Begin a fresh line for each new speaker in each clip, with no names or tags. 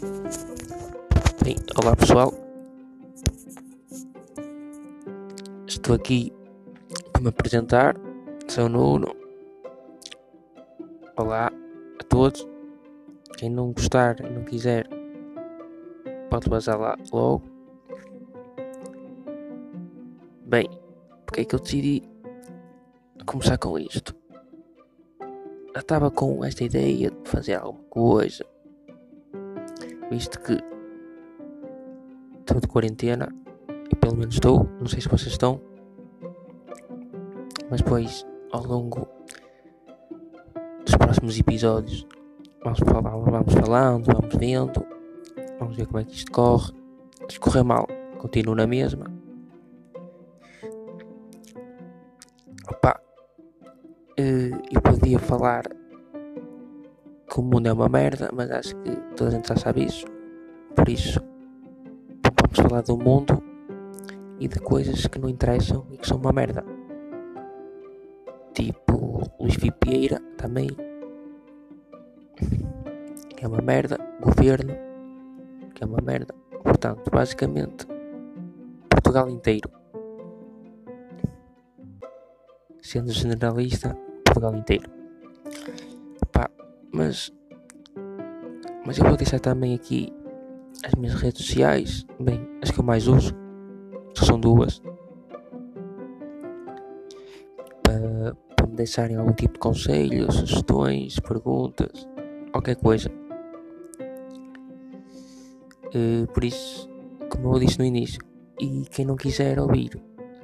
Bem, olá pessoal. Estou aqui para me apresentar. Sou Nuno. Olá a todos. Quem não gostar e não quiser, pode vazar lá logo. Bem, porque é que eu decidi começar com isto? Estava com esta ideia de fazer alguma coisa, visto que estou de quarentena, e pelo menos estou, não sei se vocês estão, mas depois ao longo dos próximos episódios vamos, falar, vamos falando, vamos vendo, vamos ver como é que isto corre. Se correr mal, continuo na mesma. Opa, eh, eu podia falar que o mundo é uma merda, mas acho que toda a gente já sabe isso. Por isso, vamos falar do mundo e de coisas que não interessam e que são uma merda. Tipo Luís Vieira também. Que é uma merda. Governo. Que é uma merda. Portanto, basicamente, Portugal inteiro. Sendo generalista, Portugal inteiro. Mas. Mas eu vou deixar também aqui as minhas redes sociais. Bem, as que eu mais uso. Que são duas. Para, para me deixarem algum tipo de conselho, sugestões, perguntas, qualquer coisa. Uh, por isso, como eu disse no início, e quem não quiser ouvir,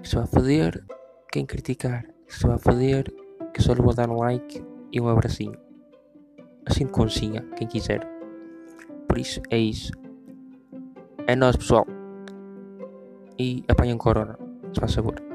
que se vai fazer, quem criticar, que se vai fazer, que só lhe vou dar um like e um abracinho. Assim de conchinha, quem quiser. Por isso, é isso. É nós, pessoal. E apanhem corona, se faz favor.